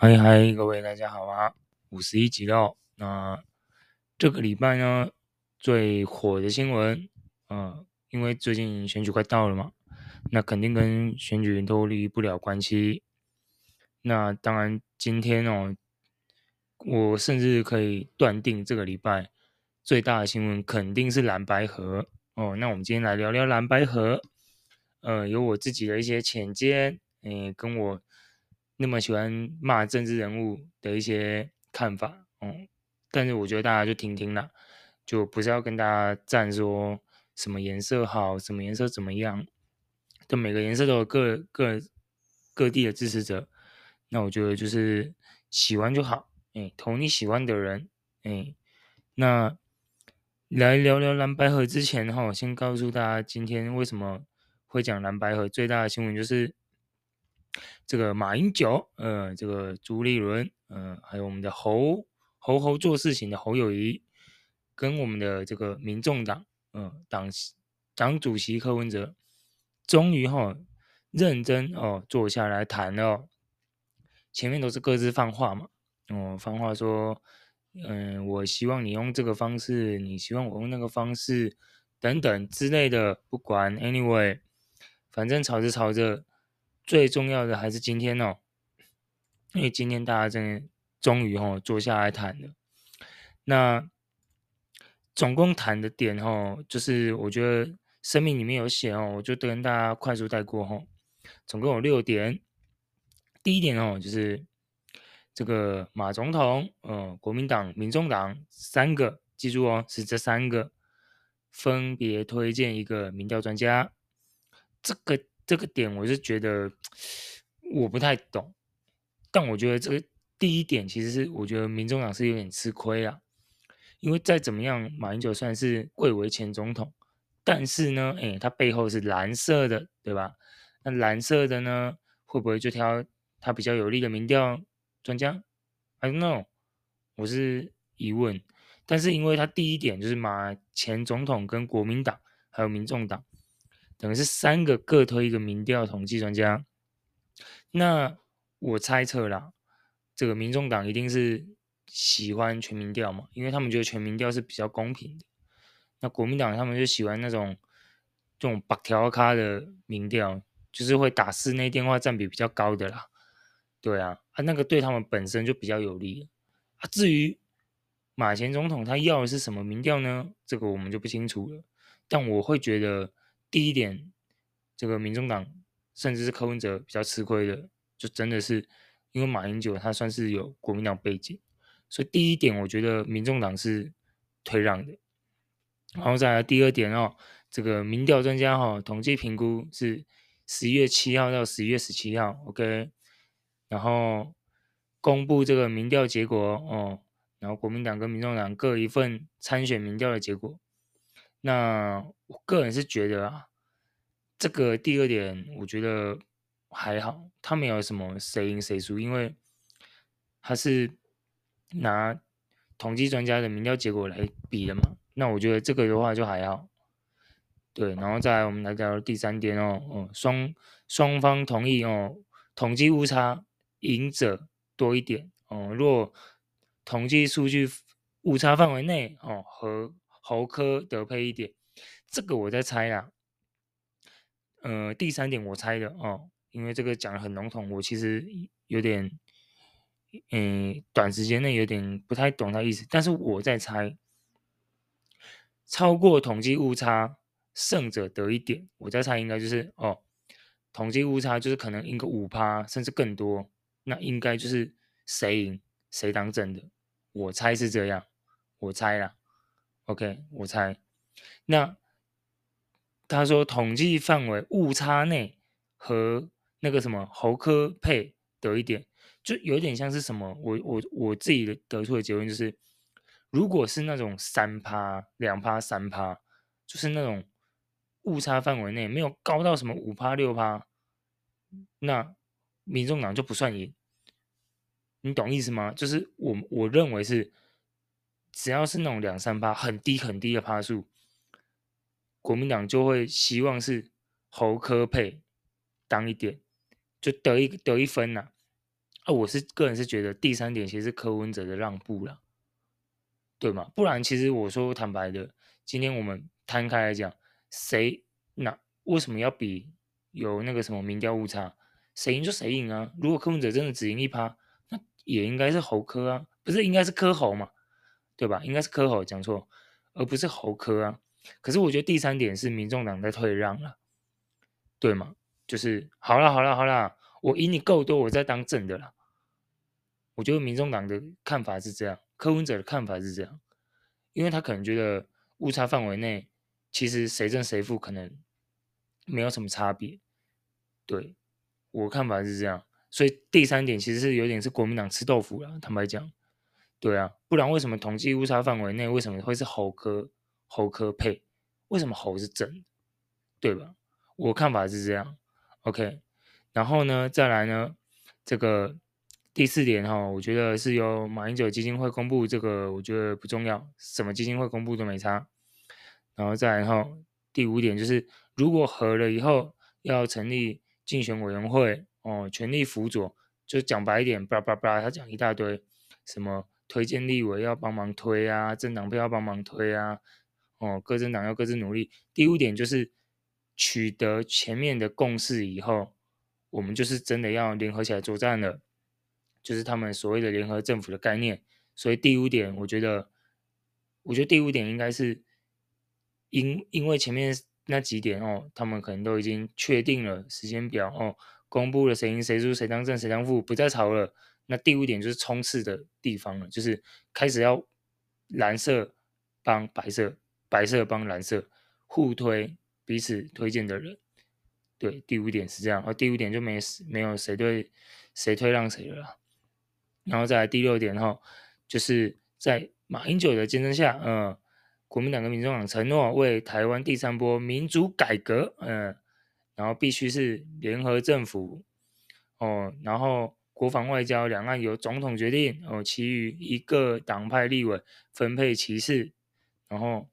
嗨嗨，各位大家好啊！五十一集了，那这个礼拜呢，最火的新闻，呃，因为最近选举快到了嘛，那肯定跟选举都离不了关系。那当然，今天哦，我甚至可以断定，这个礼拜最大的新闻肯定是蓝白河哦。那我们今天来聊聊蓝白河，呃，有我自己的一些浅见，诶，跟我。那么喜欢骂政治人物的一些看法，嗯，但是我觉得大家就听听啦，就不是要跟大家站说什么颜色好，什么颜色怎么样，就每个颜色都有各各各地的支持者，那我觉得就是喜欢就好，哎，投你喜欢的人，哎，那来聊聊蓝白河之前哈，先告诉大家今天为什么会讲蓝白河，最大的新闻就是。这个马英九，呃，这个朱立伦，呃，还有我们的侯侯侯做事情的侯友谊，跟我们的这个民众党，呃，党党主席柯文哲，终于哈、哦、认真哦坐下来谈了、前面都是各自放话嘛，哦，放话说，嗯、我希望你用这个方式，你希望我用那个方式，等等之类的，不管，anyway，反正吵着吵着。最重要的还是今天哦，因为今天大家真的终于哦坐下来谈了。那总共谈的点哦，就是我觉得声明里面有写哦，我就跟大家快速带过哦。总共有六点。第一点哦，就是这个马总统、呃国民党、民众党三个，记住哦，是这三个分别推荐一个民调专家。这个。这个点我是觉得我不太懂，但我觉得这个第一点其实是我觉得民众党是有点吃亏啊，因为再怎么样，马英九算是贵为前总统，但是呢，哎，他背后是蓝色的，对吧？那蓝色的呢，会不会就挑他比较有利的民调专家？I don't know，我是疑问。但是因为他第一点就是马前总统跟国民党还有民众党。等于是三个各推一个民调统计专家，那我猜测啦，这个民众党一定是喜欢全民调嘛，因为他们觉得全民调是比较公平的。那国民党他们就喜欢那种这种白条咖的民调，就是会打室内电话占比比较高的啦。对啊，啊那个对他们本身就比较有利啊。至于马前总统他要的是什么民调呢？这个我们就不清楚了。但我会觉得。第一点，这个民众党甚至是柯文哲比较吃亏的，就真的是因为马英九他算是有国民党背景，所以第一点我觉得民众党是退让的。然后再来第二点哦，这个民调专家哈、哦、统计评估是十一月七号到十一月十七号，OK，然后公布这个民调结果哦，然后国民党跟民众党各一份参选民调的结果。那我个人是觉得啊，这个第二点我觉得还好，他没有什么谁赢谁输，因为他是拿统计专家的民调结果来比的嘛。那我觉得这个的话就还好。对，然后再来我们来聊第三点哦，哦，双双方同意哦，统计误差赢者多一点哦。若统计数据误差范围内哦和侯科得配一点，这个我在猜啊。呃，第三点我猜的哦，因为这个讲的很笼统，我其实有点，嗯，短时间内有点不太懂他意思。但是我在猜，超过统计误差，胜者得一点。我在猜应该就是哦，统计误差就是可能赢个五趴，甚至更多，那应该就是谁赢谁当政的。我猜是这样，我猜啦。OK，我猜，那他说统计范围误差内和那个什么侯柯配得一点，就有点像是什么？我我我自己的得出的结论就是，如果是那种三趴、两趴、三趴，就是那种误差范围内没有高到什么五趴、六趴，那民众党就不算赢。你懂意思吗？就是我我认为是。只要是那种两三趴很低很低的趴数，国民党就会希望是侯科配当一点，就得一得一分呐、啊。我是个人是觉得第三点其实是柯文哲的让步了，对吗？不然其实我说坦白的，今天我们摊开来讲，谁那为什么要比有那个什么民调误差？谁赢就谁赢啊！如果柯文哲真的只赢一趴，那也应该是侯科啊，不是应该是柯侯嘛，对吧？应该是柯侯讲错，而不是侯科啊。可是我觉得第三点是民众党在退让了，对吗？就是好了好了好了，我赢你够多，我再当正的了。我觉得民众党的看法是这样，柯文哲的看法是这样，因为他可能觉得误差范围内，其实谁正谁负可能没有什么差别。对，我看法是这样，所以第三点其实是有点是国民党吃豆腐了。坦白讲，对啊，不然为什么统计误差范围内为什么会是猴科猴科配？为什么猴是正？对吧？我看法是这样。OK，然后呢，再来呢，这个。第四点哈，我觉得是由马英九基金会公布这个，我觉得不重要，什么基金会公布都没差。然后再然后，第五点就是，如果合了以后要成立竞选委员会哦，全力辅佐，就讲白一点，叭叭叭，他讲一大堆，什么推荐立委要帮忙推啊，政党票要帮忙推啊，哦，各政党要各自努力。第五点就是取得前面的共识以后，我们就是真的要联合起来作战了。就是他们所谓的联合政府的概念，所以第五点，我觉得，我觉得第五点应该是因因为前面那几点哦，他们可能都已经确定了时间表哦，公布了谁赢谁输，谁当正谁当副，不再吵了。那第五点就是冲刺的地方了，就是开始要蓝色帮白色，白色帮蓝色互推彼此推荐的人。对，第五点是这样，而第五点就没没有谁对谁推让谁了。然后再来第六点哈，就是在马英九的见证下，嗯，国民党跟民众党承诺为台湾第三波民主改革，嗯，然后必须是联合政府，哦，然后国防外交两岸由总统决定，哦，其余一个党派立委分配其次，然后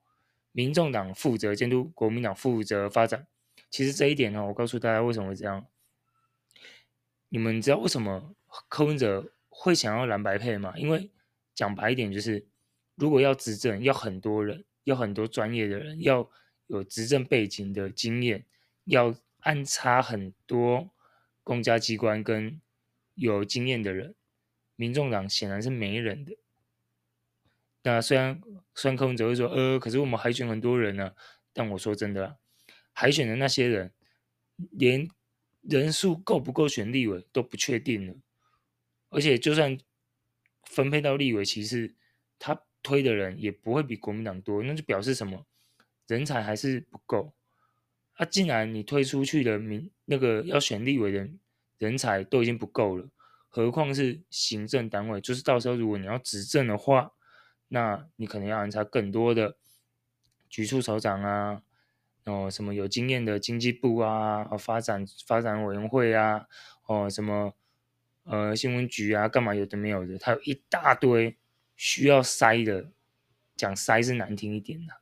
民众党负责监督，国民党负责发展。其实这一点呢，我告诉大家为什么会这样，你们知道为什么柯文哲会想要蓝白配吗？因为讲白一点，就是如果要执政，要很多人，要很多专业的人，要有执政背景的经验，要安插很多公家机关跟有经验的人。民众党显然是没人的。那虽然虽然柯文哲会说，呃，可是我们海选很多人呢、但我说真的，海选的那些人，连人数够不够选立委都不确定了。而且，就算分配到立委，其实他推的人也不会比国民党多，那就表示什么？人才还是不够。啊，既然你推出去的民那个要选立委的人才都已经不够了，何况是行政单位？就是到时候如果你要执政的话，那你可能要安插更多的局处首长啊，哦，什么有经验的经济部啊，发展发展委员会啊，哦，什么。呃，新闻局啊，干嘛有的没有的，它有一大堆需要筛的，讲筛是难听一点的，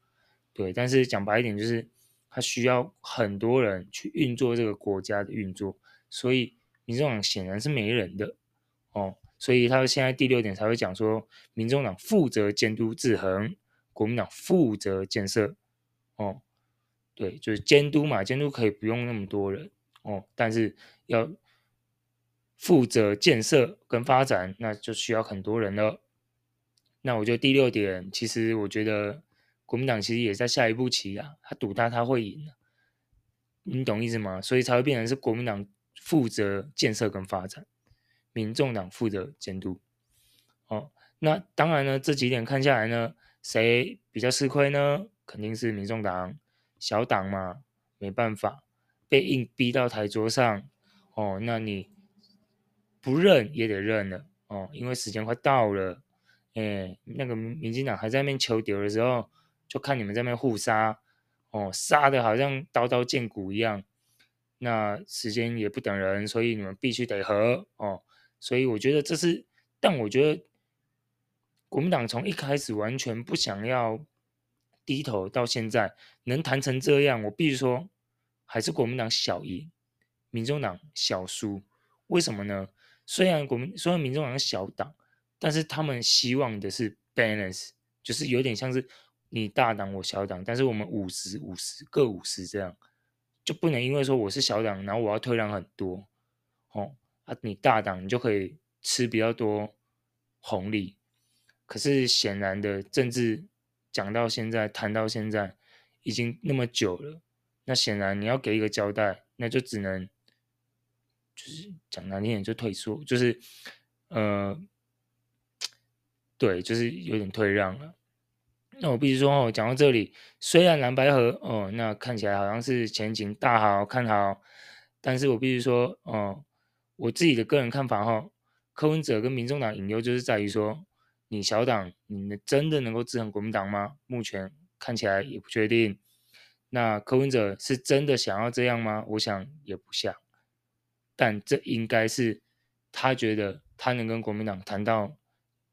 对，但是讲白一点就是，它需要很多人去运作这个国家的运作，所以民众党显然是没人的哦，所以他现在第六点才会讲说，民众党负责监督制衡，国民党负责建设，哦，对，就是监督嘛，监督可以不用那么多人哦，但是要。负责建设跟发展，那就需要很多人了。那我觉得第六点，其实我觉得国民党其实也在下一步棋啊，他赌他他会赢，你懂意思吗？所以才会变成是国民党负责建设跟发展，民众党负责监督。哦，那当然呢，这几点看下来呢，谁比较吃亏呢？肯定是民众党，小党嘛，没办法，被硬逼到台桌上。哦，那你。不认也得认了哦，因为时间快到了。哎，那个民进党还在那边求丢的时候，就看你们在那边互杀哦，杀的好像刀刀见骨一样。那时间也不等人，所以你们必须得和哦。所以我觉得这是，但我觉得国民党从一开始完全不想要低头，到现在能谈成这样，我必须说还是国民党小赢，民众党小输。为什么呢？虽然国民虽然民众党小党，但是他们希望的是 balance，就是有点像是你大党我小党，但是我们五十五十各五十这样，就不能因为说我是小党，然后我要退让很多，哦啊，你大党你就可以吃比较多红利。可是显然的，政治讲到现在，谈到现在，已经那么久了。那显然你要给一个交代，那就只能就是讲难听点就退缩，就是呃，对，就是有点退让了。那我必须说哦，讲到这里，虽然蓝白合哦，那看起来好像是前景大好看好，但是我必须说哦，我自己的个人看法哈、哦，柯文哲跟民众党隐忧就是在于说。你小党，你真的能够制衡国民党吗？目前看起来也不确定。那柯文哲是真的想要这样吗？我想也不像。但这应该是他觉得他能跟国民党谈到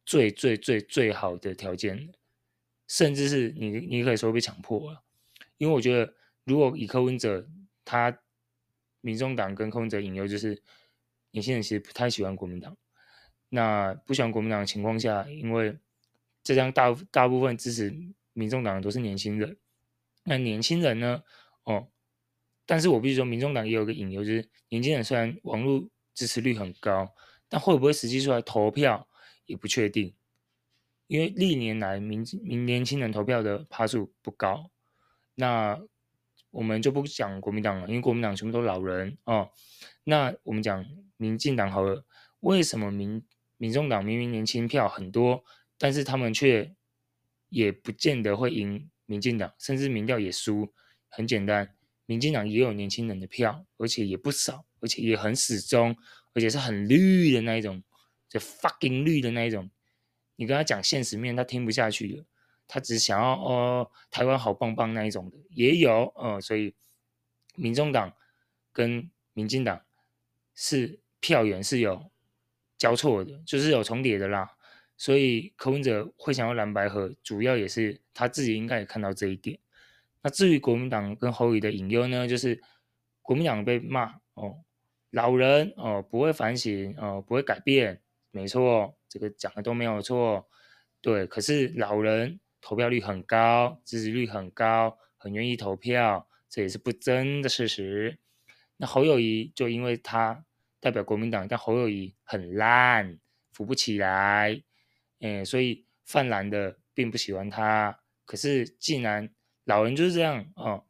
最最最最好的条件，甚至是你你可以说被强迫了。因为我觉得，如果以柯文哲，他民众党跟柯文哲引诱就是年轻人其实不太喜欢国民党。那不喜欢国民党的情况下，因为浙江大大部分支持民众党的都是年轻人，那年轻人呢？哦，但是我必须说，民众党也有个隐忧，就是年轻人虽然网络支持率很高，但会不会实际出来投票也不确定，因为历年来民民年轻人投票的趴数不高。那我们就不讲国民党了，因为国民党全部都老人哦。那我们讲民进党好，为什么民民众党明明年轻票很多，但是他们却也不见得会赢民进党，甚至民调也输。很简单，民进党也有年轻人的票，而且也不少，而且也很始终，而且是很绿的那一种，就 fucking 绿的那一种。你跟他讲现实面，他听不下去的，他只想要哦台湾好棒棒那一种的也有，呃，所以民众党跟民进党是票源是有。交错的，就是有重叠的啦，所以柯文哲会想要蓝白合，主要也是他自己应该也看到这一点。那至于国民党跟侯友的隐忧呢，就是国民党被骂哦，老人哦不会反省哦不会改变，没错，这个讲的都没有错，对。可是老人投票率很高，支持率很高，很愿意投票，这也是不争的事实。那侯友宜就因为他。代表国民党，但侯友宜很烂，扶不起来，嗯，所以泛蓝的并不喜欢他。可是既然老人就是这样哦，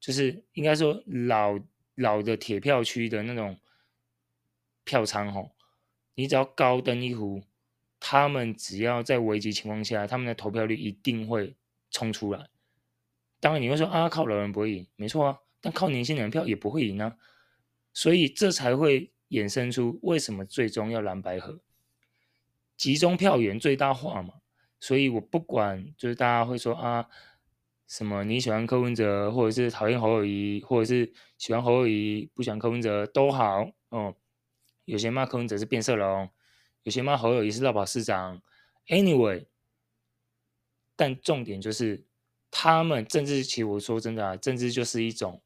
就是应该说老老的铁票区的那种票仓哦，你只要高登一壶，他们只要在危机情况下，他们的投票率一定会冲出来。当然你会说啊，靠老人不会赢，没错啊，但靠年轻人票也不会赢啊，所以这才会。衍生出为什么最终要蓝白合，集中票源最大化嘛？所以我不管，就是大家会说啊，什么你喜欢柯文哲，或者是讨厌侯友谊，或者是喜欢侯友谊不喜欢柯文哲都好哦。有些骂柯文哲是变色龙，有些骂侯友也是落跑市长。Anyway，但重点就是他们政治，其实我说真的啊，政治就是一种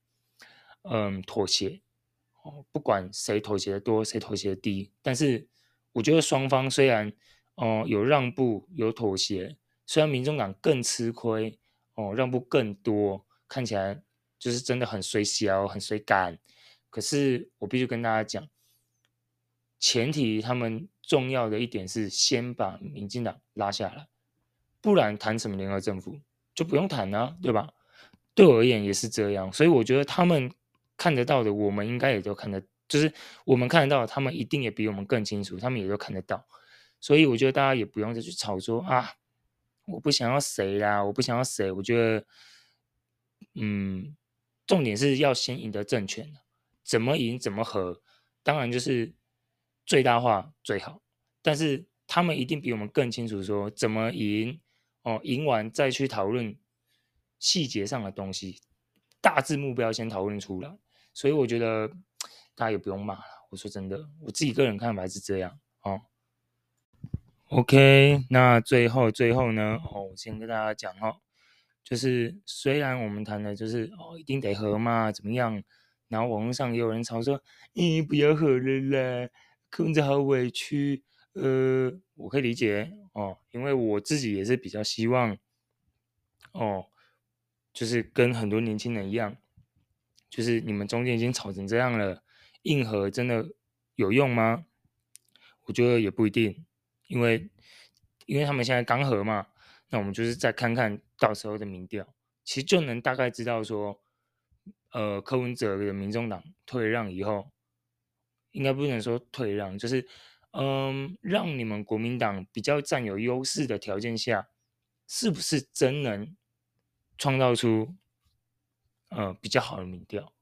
嗯妥协哦。不管谁妥协的多，谁妥协的低，但是我觉得双方虽然哦、有让步有妥协，虽然民众党更吃亏哦、呃、让步更多，看起来就是真的很衰小很衰感，可是我必须跟大家讲，前提他们重要的一点是先把民进党拉下来，不然谈什么联合政府就不用谈了、对吧？对我而言也是这样，所以我觉得他们。看得到的，我们应该也都看得，就是我们看得到，他们一定也比我们更清楚，他们也都看得到，所以我觉得大家也不用再去吵说啊，我不想要谁啦，我不想要谁，我觉得，嗯，重点是要先赢得政权，怎么赢怎么和，当然就是最大化最好，但是他们一定比我们更清楚说怎么赢，哦，赢完再去讨论细节上的东西，大致目标先讨论出来。所以我觉得 大家也不用骂了。我说真的，我自己个人看法是这样哦。OK，那最后最后呢，哦，我先跟大家讲哦，就是虽然我们谈的就是哦，一定得和嘛，怎么样？然后网络上也有人吵说，咦、不要和了啦，柯文哲好委屈，呃，我可以理解哦，因为我自己也是比较希望，哦，就是跟很多年轻人一样，就是你们中间已经吵成这样了，硬核真的有用吗？我觉得也不一定，因为因为他们现在刚和嘛，那我们就是再看看到时候的民调，其实就能大概知道说。呃，柯文哲的民众党退让以后，应该不能说退让，就是嗯，让你们国民党比较占有优势的条件下，是不是真能创造出呃比较好的民调？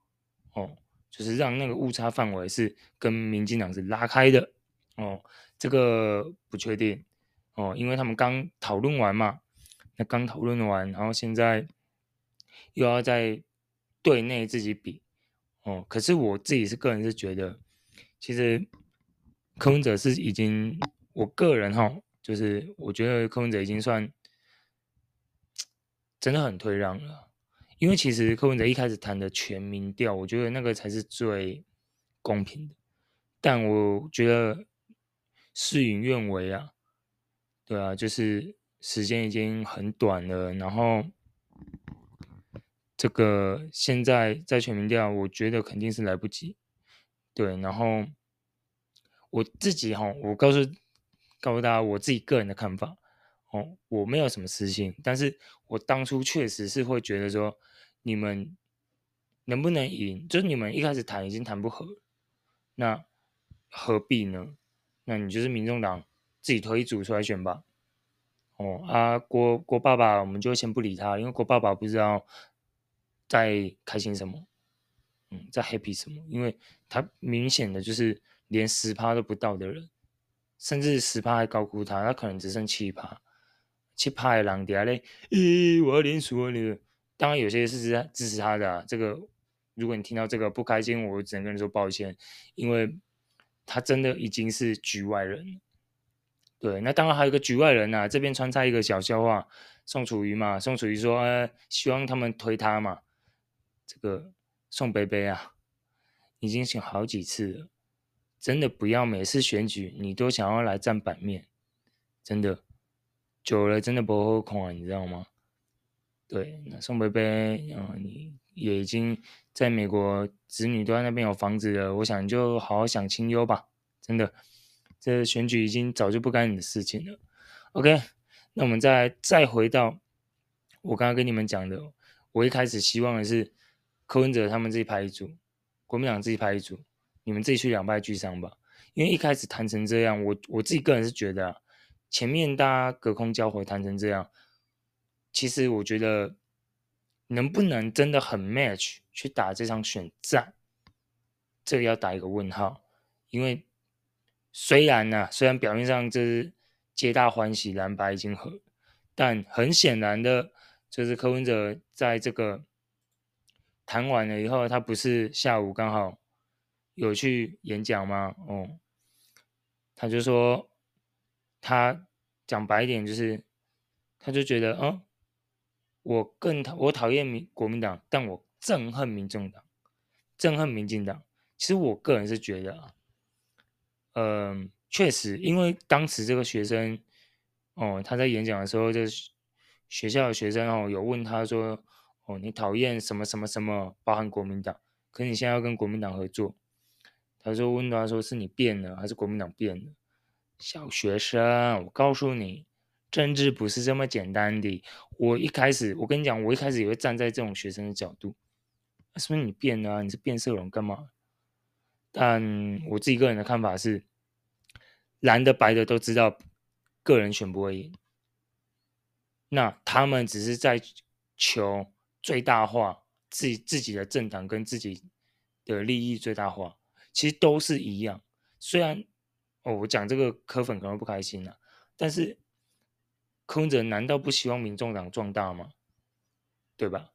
哦，就是让那个误差范围是跟民进党是拉开的哦，这个不确定哦，因为他们刚讨论完嘛，那刚讨论完，然后现在又要在。对内自己比哦，可是我自己是个人是觉得，其实柯文哲是已经，我个人哈，就是我觉得柯文哲已经算真的很退让了，因为其实柯文哲一开始谈的全民调，我觉得那个才是最公平的，但我觉得事与愿违啊，对啊，就是时间已经很短了，然后。这个现在在全民调，我觉得肯定是来不及。对，然后我自己哈，我告诉告诉大家我自己个人的看法哦，我没有什么私心，但是我当初确实是会觉得说，你们能不能赢，就是你们一开始谈已经谈不合，那何必呢？那你就是民众党自己推一组出来选吧。哦啊，郭郭爸爸，我们就先不理他，因为郭爸爸不知道。在开心什么？嗯，在 happy 什么？因为他明显的就是连十趴都不到的人，甚至十趴还高估他，他可能只剩七趴，七趴的狼爹嘞，咦，我要连输了。当然有些是支支持他的，这个如果你听到这个不开心，我只能跟你说抱歉，因为他真的已经是局外人。对，那当然还有一个局外人啊，这边穿插一个小笑话，宋楚瑜嘛，宋楚瑜说，希望他们推他嘛。这个宋贝贝啊，已经选好几次了，真的不要每次选举你都想要来占版面，真的久了真的不好看，你知道吗？对，那宋贝贝，嗯，你也已经在美国，子女都在那边有房子了，我想就好好享清幽吧，真的，这选举已经早就不干你的事情了。OK，那我们再再回到我刚刚跟你们讲的，我一开始希望的是。柯文哲他们自己拍一组，国民党自己拍一组，你们自己去两败俱伤吧。因为一开始谈成这样，我我自己个人是觉得啊，前面大家隔空交火谈成这样，其实我觉得能不能真的很 match 去打这场选战，这个要打一个问号。因为虽然呢、啊，虽然表面上这是皆大欢喜，蓝白已经和，但很显然的，就是柯文哲在这个。谈完了以后，他不是下午刚好有去演讲吗？哦，他就说，他讲白一点就是，他就觉得，嗯，我更讨我讨厌民国民党，但我憎恨民众党，憎恨民进党。其实我个人是觉得啊，嗯，确实，因为当时这个学生，哦，他在演讲的时候，就是学校的学生哦，有问他说。哦，你讨厌什么什么什么，包含国民党，可你现在要跟国民党合作。他说问他说是你变了还是国民党变了？小学生，我告诉你，政治不是这么简单的。我一开始，我跟你讲，我一开始也会站在这种学生的角度，是不是你变了？你是变色龙干嘛？但我自己个人的看法是，蓝的白的都知道，个人选不会赢。那他们只是在求。最大化自己自己的政党跟自己的利益最大化，其实都是一样。虽然哦，我讲这个柯粉可能不开心了，但是柯文哲难道不希望民众党壮大吗？对吧？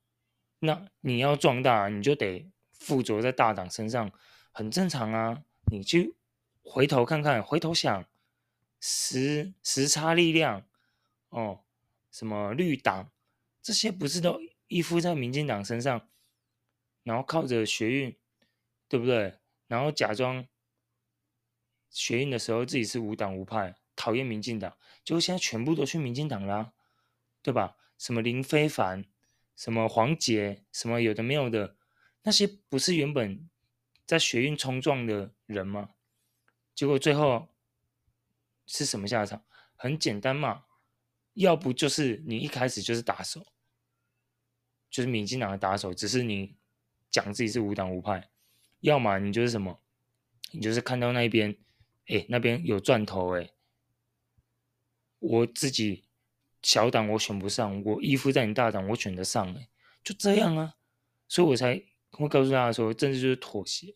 那你要壮大，你就得附着在大党身上，很正常啊。你去回头看看，回头想时时差力量哦，什么绿党这些不是都？依附在民进党身上，然后靠着学运，对不对？然后假装学运的时候自己是无党无派，讨厌民进党，结果现在全部都去民进党啦，对吧？什么林非凡，什么黄杰，什么有的没有的，那些不是原本在学运冲撞的人吗？结果最后是什么下场？很简单嘛，要不就是你一开始就是打手，就是民进党的打手，只是你讲自己是无党无派；要么你就是什么，你就是看到那边，哎，那边有赚头，哎，我自己小党我选不上，我依附在你大党我选得上，哎，就这样啊，所以我才会告诉大家说，政治就是妥协，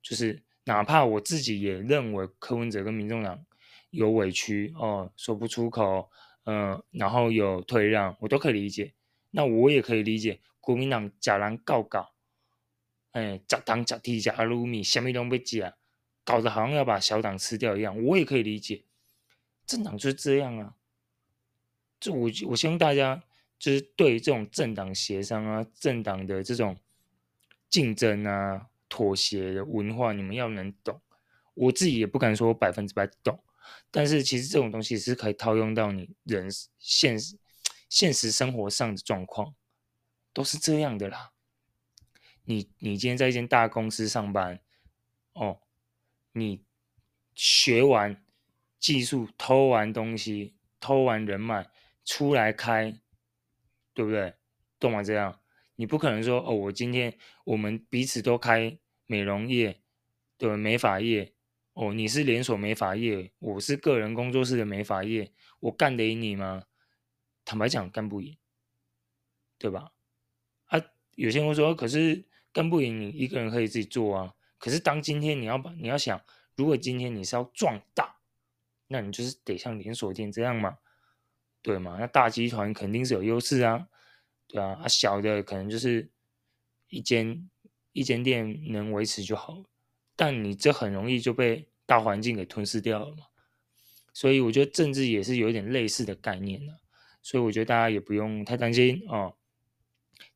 就是。哪怕我自己也认为柯文哲跟民众党有委屈哦，说不出口，嗯、然后有退让，我都可以理解。那我也可以理解国民党假狼告告，哎，假党假地假撸米，什么都被假，搞得好像要把小党吃掉一样，我也可以理解。政党就是这样啊，就我我希望大家就是对这种政党协商啊，政党的这种竞争啊。妥协的文化，你们要能懂。我自己也不敢说百分之百懂，但是其实这种东西是可以套用到你人现实现实生活上的状况，都是这样的啦。你你今天在一间大公司上班，哦，你学完技术，偷完东西，偷完人脉出来开，对不对？懂吗？这样。你不可能说哦，我今天我们彼此都开美容业，对美发业，哦，你是连锁美发业，我是个人工作室的美发业，我干得赢你吗？坦白讲，干不赢，对吧？啊，有些人会说，可是干不赢你一个人可以自己做啊。可是当今天你要把你要想，如果今天你是要壮大，那你就是得像连锁店这样嘛，对吗？那大集团肯定是有优势啊。对啊，啊小的可能就是一间一间店能维持就好，但你这很容易就被大环境给吞噬掉了嘛。所以我觉得政治也是有一点类似的概念的，所以我觉得大家也不用太担心哦。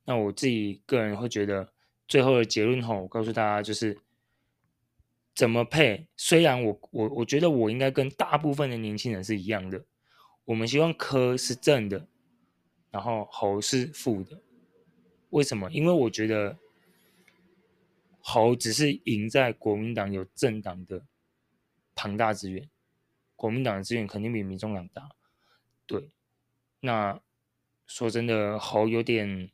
那我自己个人会觉得，最后的结论吼，我告诉大家就是怎么配。虽然我我我觉得我应该跟大部分的年轻人是一样的，我们希望科是正的。然后侯是负的，为什么？因为我觉得侯只是赢在国民党有政党的庞大资源，国民党的资源肯定比民众党大。对，那说真的，侯有点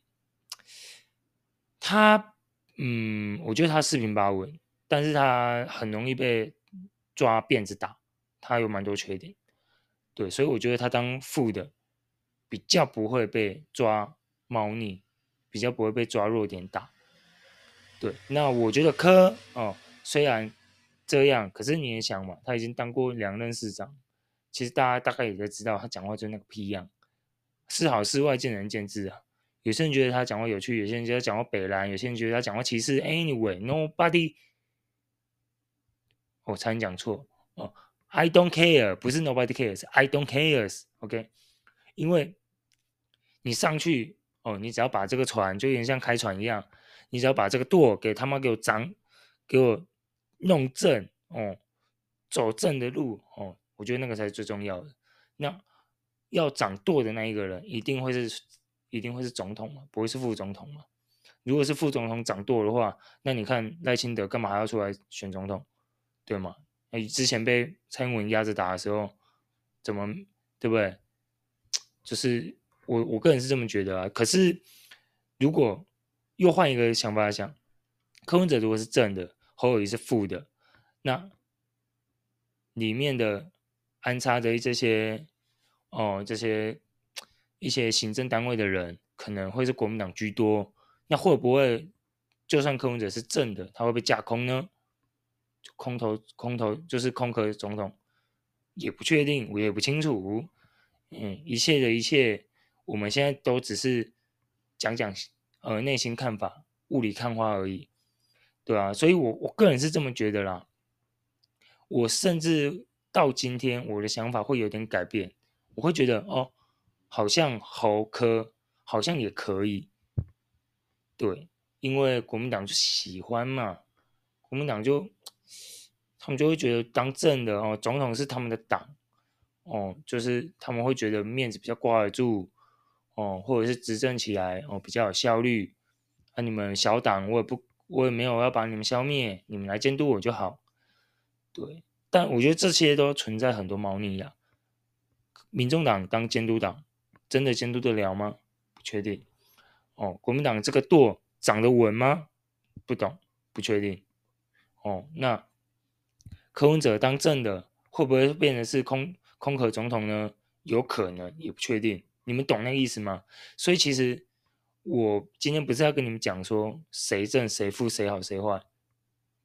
他，嗯，我觉得他四平八稳，但是他很容易被抓辫子打，他有蛮多缺点。对，所以我觉得他当副的。比较不会被抓猫腻，比较不会被抓弱点打。对，那我觉得柯哦，虽然这样，可是你也想嘛，他已经当过两任市长，其实大家大概也都知道，他讲话就那个屁样，是好是坏见仁见智啊。有些人觉得他讲话有趣，有些人觉得讲话北烂，有些人觉得他讲话歧视。Anyway，nobody，我差点讲错哦，I don't care，不是 nobody cares，I don't cares，OK。因为你上去哦，你只要把这个船就有点像开船一样，你只要把这个舵给他妈给我长，给我弄正哦，走正的路哦，我觉得那个才是最重要的。那要掌舵的那一个人，一定会是一定会是总统嘛，不会是副总统嘛？如果是副总统掌舵的话，那你看赖清德干嘛还要出来选总统？对吗？哎，之前被蔡英文压着打的时候，怎么对不对？就是我我个人是这么觉得啊，可是如果又换一个想法来想，柯文哲如果是正的，侯友谊是负的，那里面的安插的这些哦这些一些行政单位的人，可能会是国民党居多，那会不会就算柯文哲是正的，他会被架空呢？空头空头就是空壳总统，也不确定，我也不清楚。嗯，一切的一切，我们现在都只是讲讲呃内心看法，雾里看花而已，对啊，所以我我个人是这么觉得啦。我甚至到今天，我的想法会有点改变，我会觉得哦，好像侯科好像也可以，对，因为国民党就喜欢嘛，国民党就他们就会觉得当政的哦，总统是他们的党哦，就是他们会觉得面子比较挂得住哦，或者是执政起来哦比较有效率。那、啊、你们小党我也不，我也没有要把你们消灭，你们来监督我就好。对，但我觉得这些都存在很多猫腻呀。民众党当监督党，真的监督得了吗？不确定。哦，国民党这个舵长得稳吗？不懂，不确定。哦，那柯文哲当正的，会不会变成是空空壳总统呢？有可能，也不确定。你们懂那个意思吗？所以其实我今天不是要跟你们讲说谁正谁负谁好谁坏，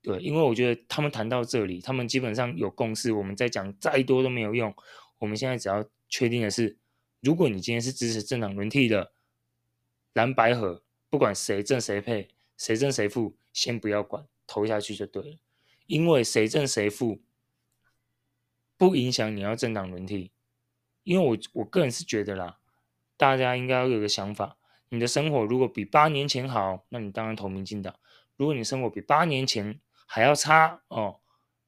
对，因为我觉得他们谈到这里，他们基本上有共识，我们再讲再多都没有用。我们现在只要确定的是，如果你今天是支持政党轮替的，蓝白合，不管谁正谁配，谁正谁负，先不要管，投下去就对了。因为谁正谁负，不影响你要政党轮替。因为我我个人是觉得啦，大家应该要有个想法：你的生活如果比八年前好，那你当然投民进党；如果你生活比八年前还要差哦，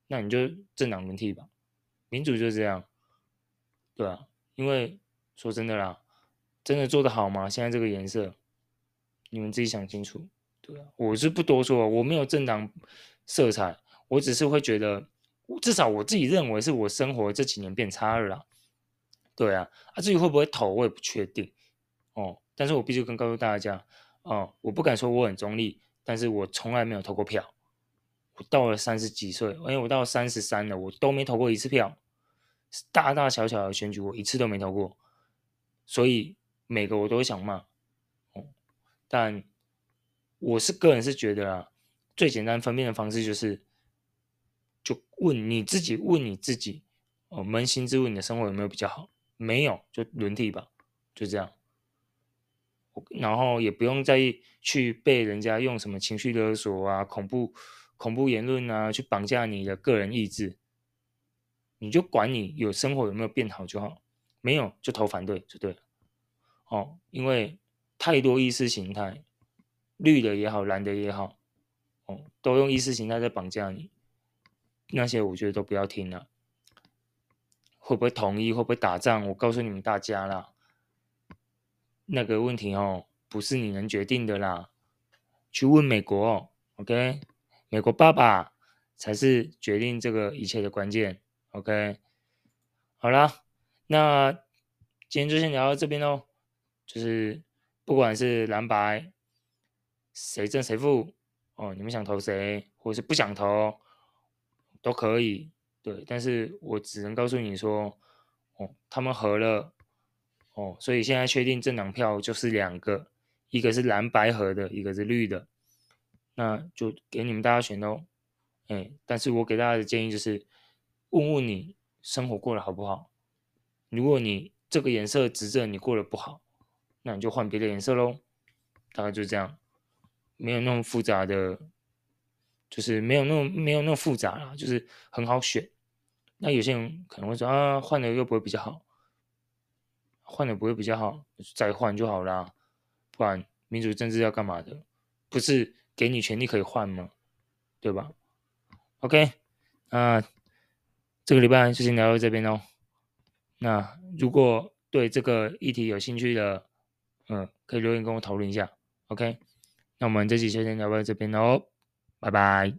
那你就政党轮替吧。民主就是这样。对啊，因为说真的啦，真的做得好吗？现在这个颜色，你们自己想清楚。对啊，我是不多说，我没有政党色彩，我只是会觉得，至少我自己认为是我生活这几年变差了啦。对啊，啊至于会不会投，我也不确定哦。但是我必须跟告诉大家，哦，我不敢说我很中立，但是我从来没有投过票。我到了三十几岁，因为我到三十三了，我都没投过一次票。大大小小的选举，我一次都没投过，所以每个我都想骂。哦，但我是个人是觉得啊，最简单分辨的方式就是，就问你自己，问你自己，哦，扪心自问，你的生活有没有比较好？没有，就轮替吧，就这样。然后也不用再去被人家用什么情绪勒索啊、恐怖恐怖言论啊，去绑架你的个人意志。你就管你有生活有没有变好就好，没有就投反对就对了。哦，因为太多意识形态，绿的也好，蓝的也好，哦，都用意识形态在绑架你。那些我觉得都不要听了。会不会统一？会不会打仗？我告诉你们大家啦，那个问题哦，不是你能决定的啦。去问美国，OK？美国爸爸才是决定这个一切的关键。OK，好啦，那今天就先聊到这边喽。就是不管是蓝白，谁正谁负哦，你们想投谁，或者是不想投，都可以。对，但是我只能告诉你说，哦，他们合了，哦，所以现在确定政党票就是两个，一个是蓝白合的，一个是绿的，那就给你们大家选喽。哎，但是我给大家的建议就是。问问你生活过得好不好？如果你这个颜色执政你过得不好，那你就换别的颜色喽。大概就这样，没有那么复杂的，就是没有那么没有那么复杂啦，就是很好选。那有些人可能会说啊，换了又不会比较好，换了不会比较好，再换就好啦。不然民主政治要干嘛的？不是给你权利可以换吗？对吧？OK，啊、这个礼拜就先聊到这边哦。那如果对这个议题有兴趣的，嗯，可以留言跟我讨论一下。OK，那我们这期就先聊到这边哦，拜拜。